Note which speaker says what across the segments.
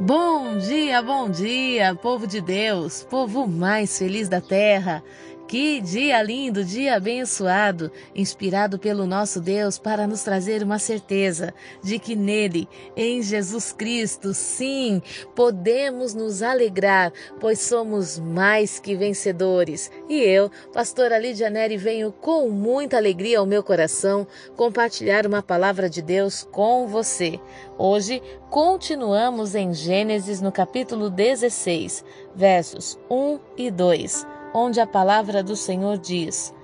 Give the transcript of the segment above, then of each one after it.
Speaker 1: Bom dia, bom dia, povo de Deus, povo mais feliz da terra. Que dia lindo, dia abençoado, inspirado pelo nosso Deus para nos trazer uma certeza de que nele, em Jesus Cristo, sim, podemos nos alegrar, pois somos mais que vencedores. E eu, pastora Lídia Neri, venho com muita alegria ao meu coração compartilhar uma palavra de Deus com você. Hoje continuamos em Gênesis no capítulo 16, versos 1 e 2 onde a palavra do Senhor diz: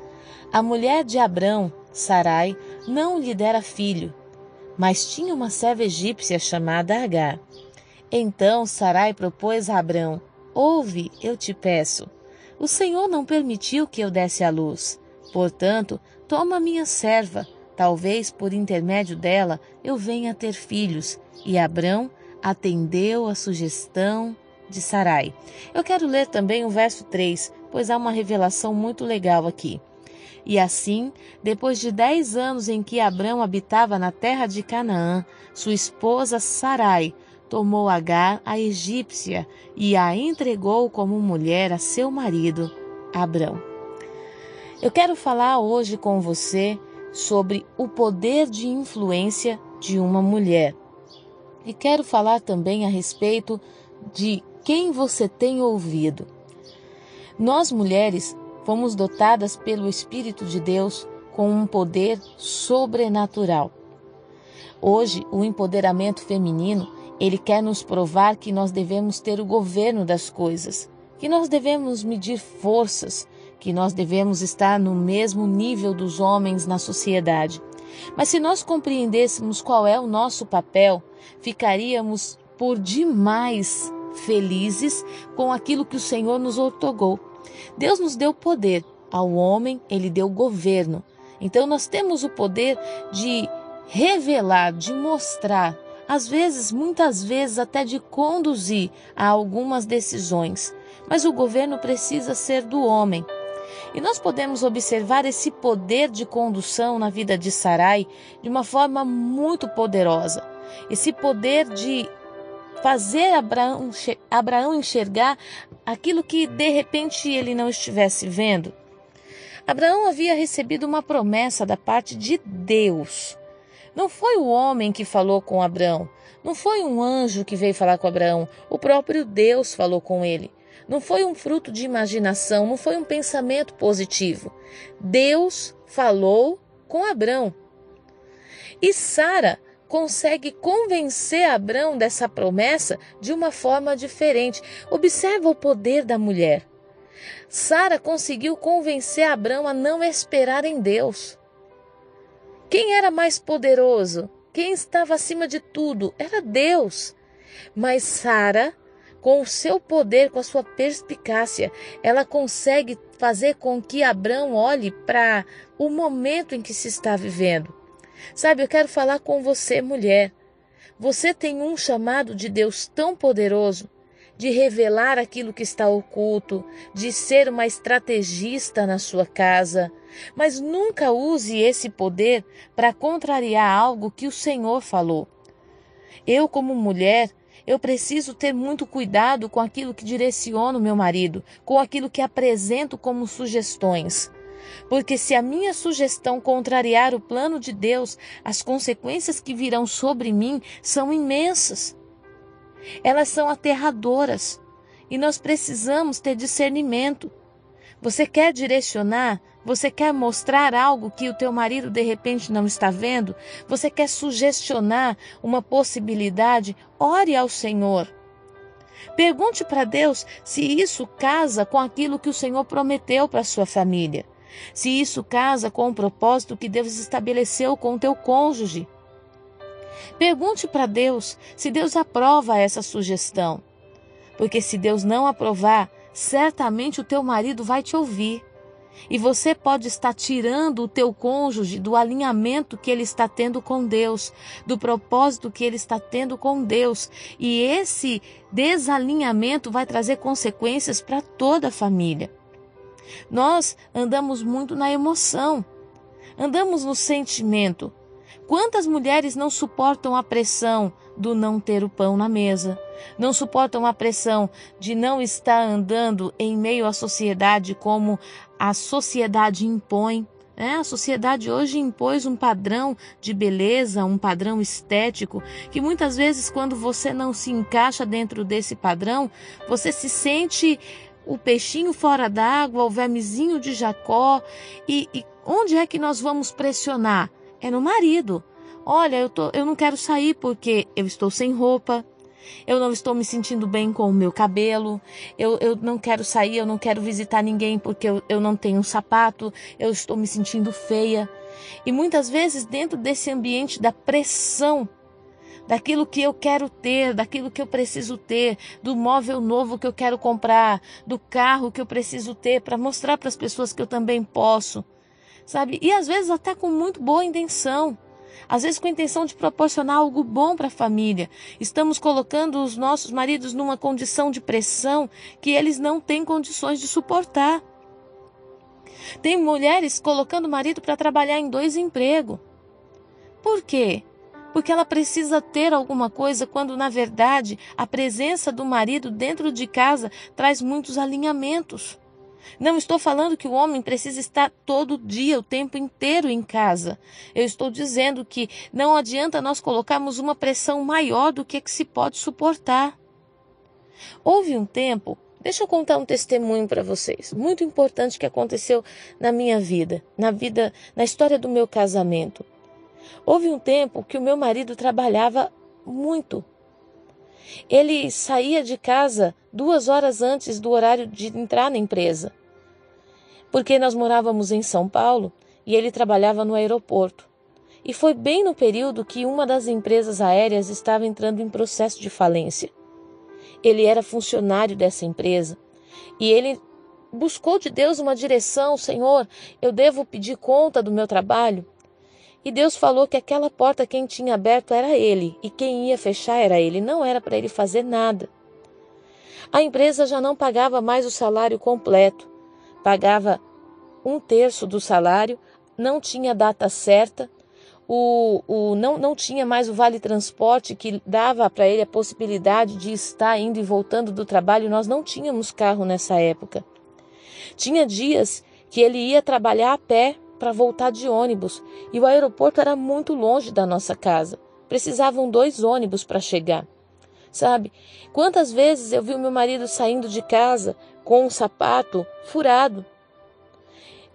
Speaker 1: A mulher de Abrão, Sarai, não lhe dera filho, mas tinha uma serva egípcia chamada Agar. Então Sarai propôs a Abrão: Ouve, eu te peço. O Senhor não permitiu que eu desse à luz. Portanto, toma minha serva, talvez por intermédio dela eu venha a ter filhos. E Abrão atendeu a sugestão de Sarai. Eu quero ler também o verso 3, pois há uma revelação muito legal aqui. E assim, depois de dez anos em que Abrão habitava na terra de Canaã, sua esposa Sarai tomou Agar, a egípcia, e a entregou como mulher a seu marido, Abrão. Eu quero falar hoje com você sobre o poder de influência de uma mulher. E quero falar também a respeito de quem você tem ouvido. Nós mulheres fomos dotadas pelo Espírito de Deus com um poder sobrenatural. Hoje, o empoderamento feminino, ele quer nos provar que nós devemos ter o governo das coisas, que nós devemos medir forças, que nós devemos estar no mesmo nível dos homens na sociedade. Mas se nós compreendêssemos qual é o nosso papel, ficaríamos por demais felizes com aquilo que o Senhor nos otorgou. Deus nos deu poder, ao homem ele deu governo. Então nós temos o poder de revelar, de mostrar, às vezes, muitas vezes até de conduzir a algumas decisões. Mas o governo precisa ser do homem. E nós podemos observar esse poder de condução na vida de Sarai de uma forma muito poderosa. Esse poder de fazer Abraão, Abraão enxergar aquilo que de repente ele não estivesse vendo. Abraão havia recebido uma promessa da parte de Deus. Não foi o homem que falou com Abraão, não foi um anjo que veio falar com Abraão, o próprio Deus falou com ele. Não foi um fruto de imaginação, não foi um pensamento positivo. Deus falou com Abraão. E Sara consegue convencer Abraão dessa promessa de uma forma diferente. Observa o poder da mulher. Sara conseguiu convencer Abraão a não esperar em Deus. Quem era mais poderoso? Quem estava acima de tudo? Era Deus. Mas Sara, com o seu poder, com a sua perspicácia, ela consegue fazer com que Abraão olhe para o momento em que se está vivendo. Sabe, eu quero falar com você, mulher. Você tem um chamado de Deus tão poderoso de revelar aquilo que está oculto, de ser uma estrategista na sua casa, mas nunca use esse poder para contrariar algo que o Senhor falou. Eu, como mulher, eu preciso ter muito cuidado com aquilo que direciono meu marido, com aquilo que apresento como sugestões. Porque se a minha sugestão contrariar o plano de Deus, as consequências que virão sobre mim são imensas. Elas são aterradoras e nós precisamos ter discernimento. Você quer direcionar? Você quer mostrar algo que o teu marido de repente não está vendo? Você quer sugestionar uma possibilidade? Ore ao Senhor. Pergunte para Deus se isso casa com aquilo que o Senhor prometeu para sua família se isso casa com o propósito que Deus estabeleceu com o teu cônjuge. Pergunte para Deus se Deus aprova essa sugestão. Porque se Deus não aprovar, certamente o teu marido vai te ouvir. E você pode estar tirando o teu cônjuge do alinhamento que ele está tendo com Deus, do propósito que ele está tendo com Deus. E esse desalinhamento vai trazer consequências para toda a família. Nós andamos muito na emoção, andamos no sentimento. Quantas mulheres não suportam a pressão do não ter o pão na mesa? Não suportam a pressão de não estar andando em meio à sociedade como a sociedade impõe? É, a sociedade hoje impôs um padrão de beleza, um padrão estético, que muitas vezes, quando você não se encaixa dentro desse padrão, você se sente o peixinho fora d'água, o vermezinho de Jacó. E, e, onde é que nós vamos pressionar? É no marido. Olha, eu, tô, eu não quero sair porque eu estou sem roupa, eu não estou me sentindo bem com o meu cabelo, eu, eu não quero sair, eu não quero visitar ninguém porque eu, eu não tenho um sapato, eu estou me sentindo feia. E muitas vezes, dentro desse ambiente da pressão, daquilo que eu quero ter, daquilo que eu preciso ter, do móvel novo que eu quero comprar, do carro que eu preciso ter para mostrar para as pessoas que eu também posso, sabe? E às vezes até com muito boa intenção às vezes com a intenção de proporcionar algo bom para a família. Estamos colocando os nossos maridos numa condição de pressão que eles não têm condições de suportar. Tem mulheres colocando o marido para trabalhar em dois empregos. Por quê? Porque ela precisa ter alguma coisa quando, na verdade, a presença do marido dentro de casa traz muitos alinhamentos. Não estou falando que o homem precisa estar todo dia, o tempo inteiro em casa. Eu estou dizendo que não adianta nós colocarmos uma pressão maior do que, que se pode suportar. Houve um tempo, deixa eu contar um testemunho para vocês, muito importante que aconteceu na minha vida, na vida, na história do meu casamento. Houve um tempo que o meu marido trabalhava muito. Ele saía de casa duas horas antes do horário de entrar na empresa porque nós morávamos em São Paulo e ele trabalhava no aeroporto. E foi bem no período que uma das empresas aéreas estava entrando em processo de falência. Ele era funcionário dessa empresa e ele buscou de Deus uma direção: Senhor, eu devo pedir conta do meu trabalho? E Deus falou que aquela porta quem tinha aberto era ele e quem ia fechar era ele, não era para ele fazer nada. A empresa já não pagava mais o salário completo pagava um terço do salário, não tinha data certa, o, o, não, não tinha mais o vale transporte que dava para ele a possibilidade de estar indo e voltando do trabalho. Nós não tínhamos carro nessa época. Tinha dias que ele ia trabalhar a pé para voltar de ônibus e o aeroporto era muito longe da nossa casa. Precisavam dois ônibus para chegar. Sabe? Quantas vezes eu vi o meu marido saindo de casa com um sapato furado,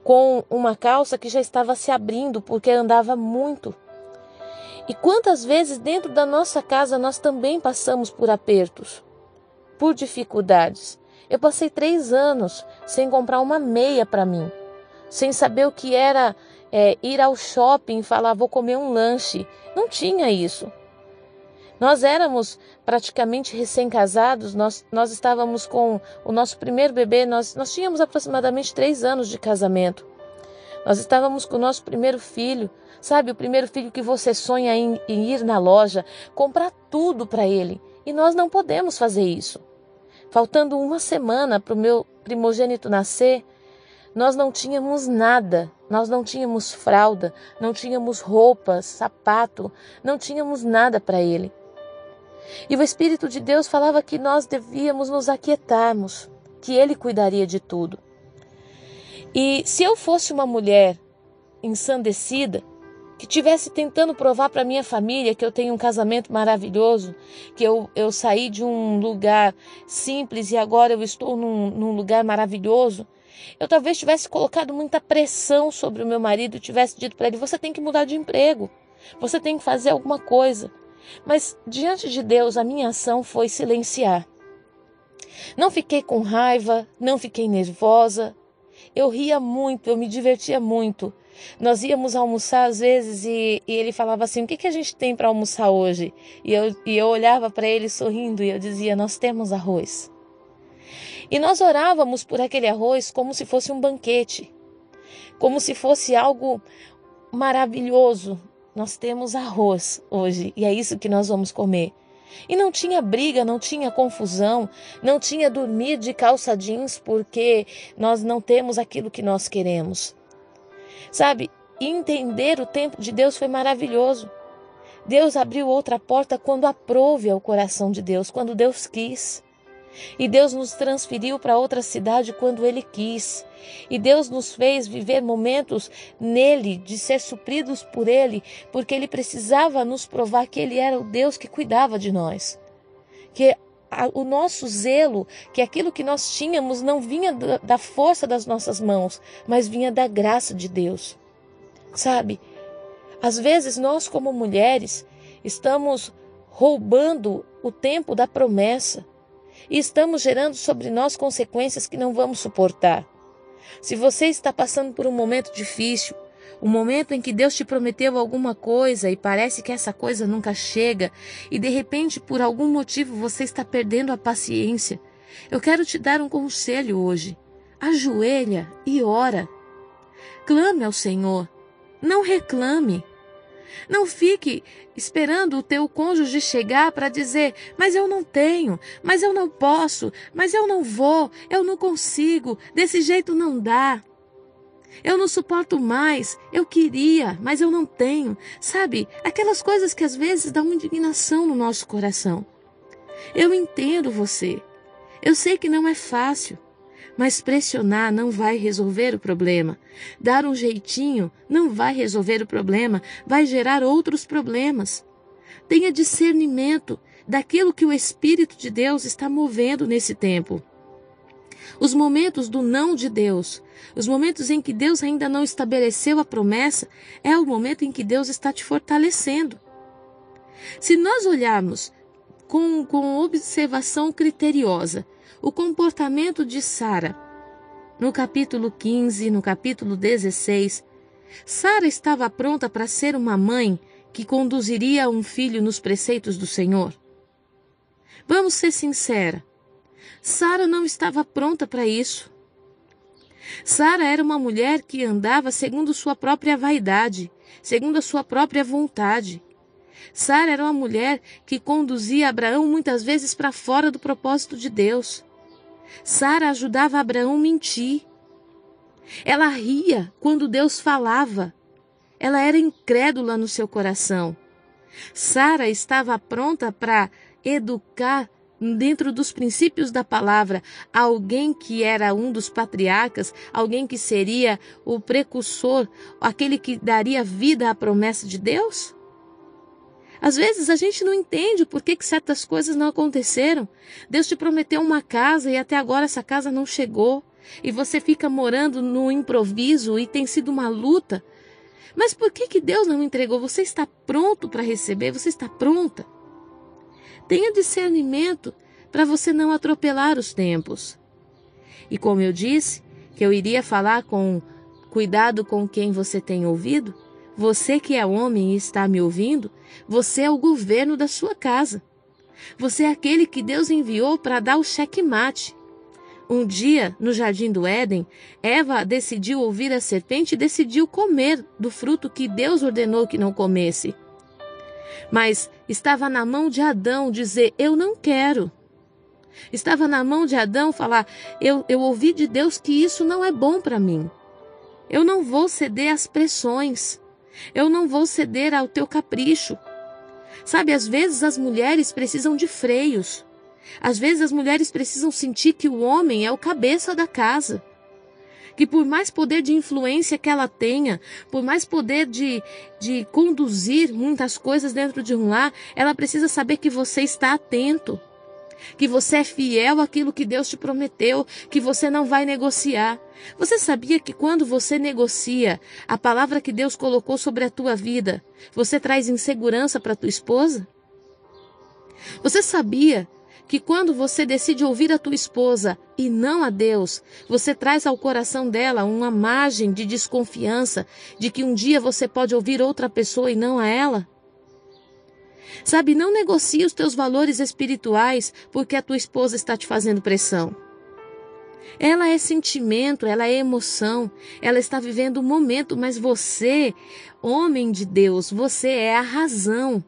Speaker 1: com uma calça que já estava se abrindo porque andava muito. E quantas vezes dentro da nossa casa nós também passamos por apertos, por dificuldades. Eu passei três anos sem comprar uma meia para mim, sem saber o que era é, ir ao shopping e falar vou comer um lanche. Não tinha isso. Nós éramos praticamente recém-casados, nós, nós estávamos com o nosso primeiro bebê, nós, nós tínhamos aproximadamente três anos de casamento. Nós estávamos com o nosso primeiro filho, sabe, o primeiro filho que você sonha em, em ir na loja, comprar tudo para ele. E nós não podemos fazer isso. Faltando uma semana para o meu primogênito nascer, nós não tínhamos nada, nós não tínhamos fralda, não tínhamos roupas, sapato, não tínhamos nada para ele. E o Espírito de Deus falava que nós devíamos nos aquietarmos, que Ele cuidaria de tudo. E se eu fosse uma mulher ensandecida, que tivesse tentando provar para minha família que eu tenho um casamento maravilhoso, que eu, eu saí de um lugar simples e agora eu estou num, num lugar maravilhoso, eu talvez tivesse colocado muita pressão sobre o meu marido tivesse dito para ele: você tem que mudar de emprego, você tem que fazer alguma coisa. Mas diante de Deus, a minha ação foi silenciar. Não fiquei com raiva, não fiquei nervosa. Eu ria muito, eu me divertia muito. Nós íamos almoçar às vezes e, e ele falava assim: O que, que a gente tem para almoçar hoje? E eu, e eu olhava para ele sorrindo e eu dizia: Nós temos arroz. E nós orávamos por aquele arroz como se fosse um banquete, como se fosse algo maravilhoso, nós temos arroz hoje e é isso que nós vamos comer. E não tinha briga, não tinha confusão, não tinha dormir de calça jeans porque nós não temos aquilo que nós queremos. Sabe, entender o tempo de Deus foi maravilhoso. Deus abriu outra porta quando aprove ao coração de Deus, quando Deus quis. E Deus nos transferiu para outra cidade quando Ele quis. E Deus nos fez viver momentos nele, de ser supridos por Ele, porque Ele precisava nos provar que Ele era o Deus que cuidava de nós. Que o nosso zelo, que aquilo que nós tínhamos não vinha da força das nossas mãos, mas vinha da graça de Deus. Sabe? Às vezes nós, como mulheres, estamos roubando o tempo da promessa e estamos gerando sobre nós consequências que não vamos suportar. Se você está passando por um momento difícil, um momento em que Deus te prometeu alguma coisa e parece que essa coisa nunca chega, e de repente, por algum motivo, você está perdendo a paciência, eu quero te dar um conselho hoje. Ajoelha e ora. Clame ao Senhor. Não reclame. Não fique esperando o teu cônjuge chegar para dizer: "Mas eu não tenho, mas eu não posso, mas eu não vou, eu não consigo, desse jeito não dá". Eu não suporto mais, eu queria, mas eu não tenho. Sabe, aquelas coisas que às vezes dão indignação no nosso coração. Eu entendo você. Eu sei que não é fácil. Mas pressionar não vai resolver o problema. Dar um jeitinho não vai resolver o problema, vai gerar outros problemas. Tenha discernimento daquilo que o Espírito de Deus está movendo nesse tempo. Os momentos do não de Deus, os momentos em que Deus ainda não estabeleceu a promessa, é o momento em que Deus está te fortalecendo. Se nós olharmos com, com observação criteriosa o comportamento de Sara. No capítulo 15, no capítulo 16, Sara estava pronta para ser uma mãe que conduziria um filho nos preceitos do Senhor. Vamos ser sincera. Sara não estava pronta para isso. Sara era uma mulher que andava segundo sua própria vaidade, segundo a sua própria vontade. Sara era uma mulher que conduzia Abraão muitas vezes para fora do propósito de Deus. Sara ajudava Abraão a mentir. Ela ria quando Deus falava. Ela era incrédula no seu coração. Sara estava pronta para educar dentro dos princípios da palavra alguém que era um dos patriarcas, alguém que seria o precursor, aquele que daria vida à promessa de Deus? Às vezes a gente não entende por que, que certas coisas não aconteceram. Deus te prometeu uma casa e até agora essa casa não chegou. E você fica morando no improviso e tem sido uma luta. Mas por que, que Deus não entregou? Você está pronto para receber? Você está pronta? Tenha discernimento para você não atropelar os tempos. E como eu disse, que eu iria falar com cuidado com quem você tem ouvido, você que é homem e está me ouvindo, você é o governo da sua casa. Você é aquele que Deus enviou para dar o checkmate. Um dia, no jardim do Éden, Eva decidiu ouvir a serpente e decidiu comer do fruto que Deus ordenou que não comesse. Mas estava na mão de Adão dizer: Eu não quero. Estava na mão de Adão falar: Eu, eu ouvi de Deus que isso não é bom para mim. Eu não vou ceder às pressões. Eu não vou ceder ao teu capricho. Sabe, às vezes as mulheres precisam de freios. Às vezes as mulheres precisam sentir que o homem é o cabeça da casa. Que por mais poder de influência que ela tenha, por mais poder de, de conduzir muitas coisas dentro de um lar, ela precisa saber que você está atento que você é fiel àquilo que Deus te prometeu, que você não vai negociar. Você sabia que quando você negocia a palavra que Deus colocou sobre a tua vida, você traz insegurança para tua esposa? Você sabia que quando você decide ouvir a tua esposa e não a Deus, você traz ao coração dela uma margem de desconfiança de que um dia você pode ouvir outra pessoa e não a ela? Sabe, não negocie os teus valores espirituais porque a tua esposa está te fazendo pressão. Ela é sentimento, ela é emoção, ela está vivendo o um momento, mas você, homem de Deus, você é a razão.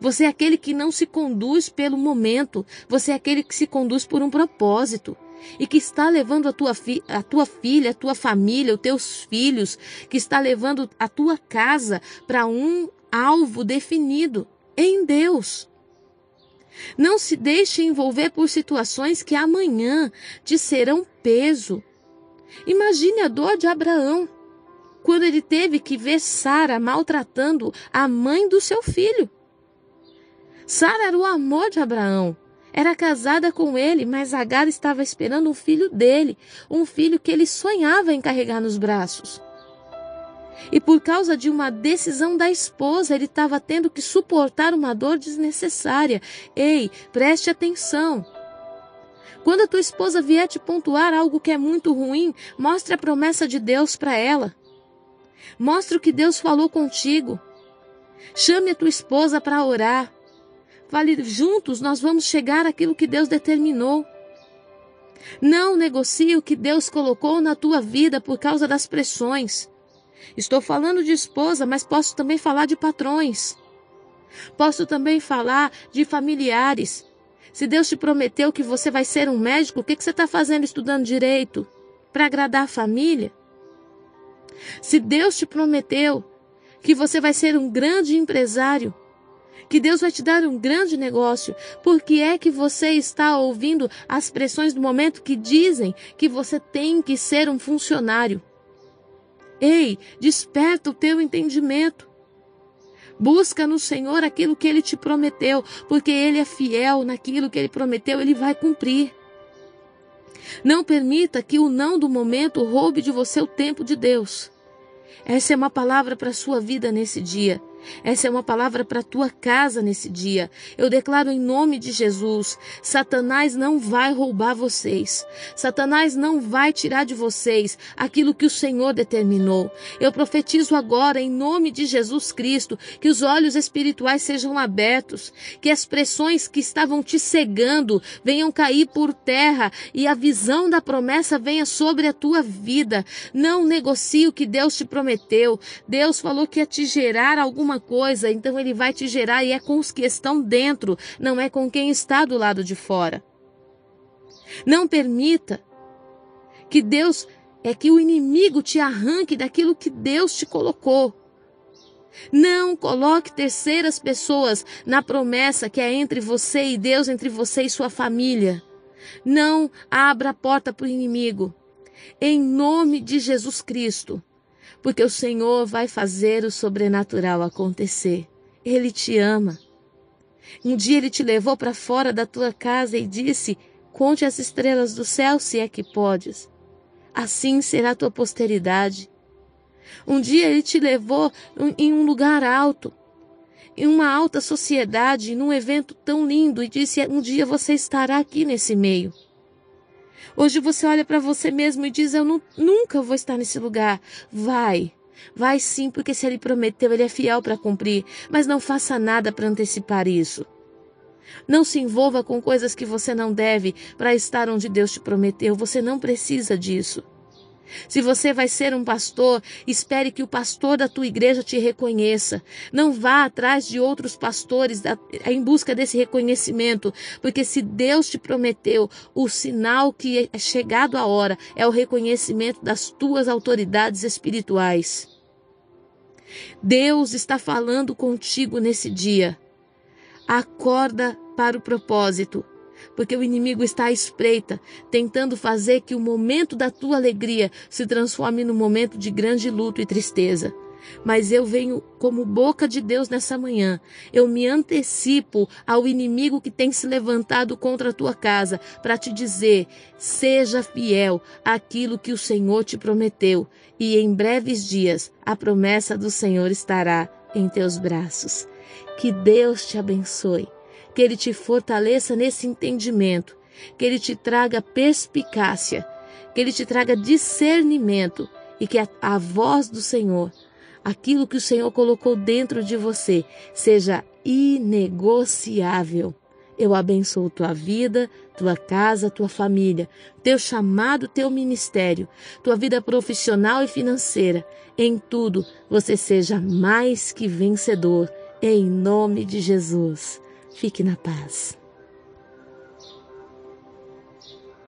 Speaker 1: Você é aquele que não se conduz pelo momento, você é aquele que se conduz por um propósito. e que está levando a tua, fi a tua filha, a tua família, os teus filhos, que está levando a tua casa para um alvo definido em Deus. Não se deixe envolver por situações que amanhã te serão peso. Imagine a dor de Abraão quando ele teve que ver Sara maltratando a mãe do seu filho. Sara era o amor de Abraão. Era casada com ele, mas Agar estava esperando um filho dele, um filho que ele sonhava em carregar nos braços. E por causa de uma decisão da esposa, ele estava tendo que suportar uma dor desnecessária. Ei, preste atenção. Quando a tua esposa vier te pontuar algo que é muito ruim, mostre a promessa de Deus para ela. Mostre o que Deus falou contigo. Chame a tua esposa para orar. Fale juntos, nós vamos chegar àquilo que Deus determinou. Não negocie o que Deus colocou na tua vida por causa das pressões. Estou falando de esposa, mas posso também falar de patrões. Posso também falar de familiares. Se Deus te prometeu que você vai ser um médico, o que, você está fazendo estudando direito? Para agradar a família? Se Deus te prometeu que você vai ser um grande empresário, que Deus vai te dar um grande negócio, por que é que você está ouvindo as pressões do momento que dizem que você tem que ser um funcionário? Ei, desperta o teu entendimento. Busca no Senhor aquilo que ele te prometeu, porque ele é fiel naquilo que ele prometeu, ele vai cumprir. Não permita que o não do momento roube de você o tempo de Deus. Essa é uma palavra para a sua vida nesse dia. Essa é uma palavra para tua casa nesse dia. Eu declaro em nome de Jesus: Satanás não vai roubar vocês. Satanás não vai tirar de vocês aquilo que o Senhor determinou. Eu profetizo agora em nome de Jesus Cristo que os olhos espirituais sejam abertos, que as pressões que estavam te cegando venham cair por terra e a visão da promessa venha sobre a tua vida. Não negocie o que Deus te prometeu. Deus falou que ia te gerar alguma alguma coisa, então ele vai te gerar e é com os que estão dentro, não é com quem está do lado de fora. Não permita que Deus é que o inimigo te arranque daquilo que Deus te colocou. Não coloque terceiras pessoas na promessa que é entre você e Deus, entre você e sua família. Não abra a porta para o inimigo. Em nome de Jesus Cristo porque o Senhor vai fazer o sobrenatural acontecer. Ele te ama. Um dia ele te levou para fora da tua casa e disse: Conte as estrelas do céu se é que podes. Assim será a tua posteridade. Um dia ele te levou em um lugar alto, em uma alta sociedade, num evento tão lindo, e disse: Um dia você estará aqui nesse meio. Hoje você olha para você mesmo e diz: Eu não, nunca vou estar nesse lugar. Vai. Vai sim, porque se ele prometeu, ele é fiel para cumprir. Mas não faça nada para antecipar isso. Não se envolva com coisas que você não deve para estar onde Deus te prometeu. Você não precisa disso. Se você vai ser um pastor, espere que o pastor da tua igreja te reconheça. Não vá atrás de outros pastores em busca desse reconhecimento, porque se Deus te prometeu, o sinal que é chegado a hora é o reconhecimento das tuas autoridades espirituais. Deus está falando contigo nesse dia. Acorda para o propósito porque o inimigo está à espreita, tentando fazer que o momento da tua alegria se transforme num momento de grande luto e tristeza. Mas eu venho como boca de Deus nessa manhã. Eu me antecipo ao inimigo que tem se levantado contra a tua casa para te dizer: seja fiel àquilo que o Senhor te prometeu, e em breves dias a promessa do Senhor estará em teus braços. Que Deus te abençoe que Ele te fortaleça nesse entendimento, que Ele te traga perspicácia, que Ele te traga discernimento e que a, a voz do Senhor, aquilo que o Senhor colocou dentro de você, seja inegociável. Eu abençoo tua vida, tua casa, tua família, teu chamado, teu ministério, tua vida profissional e financeira. Em tudo você seja mais que vencedor, em nome de Jesus. Fique na paz.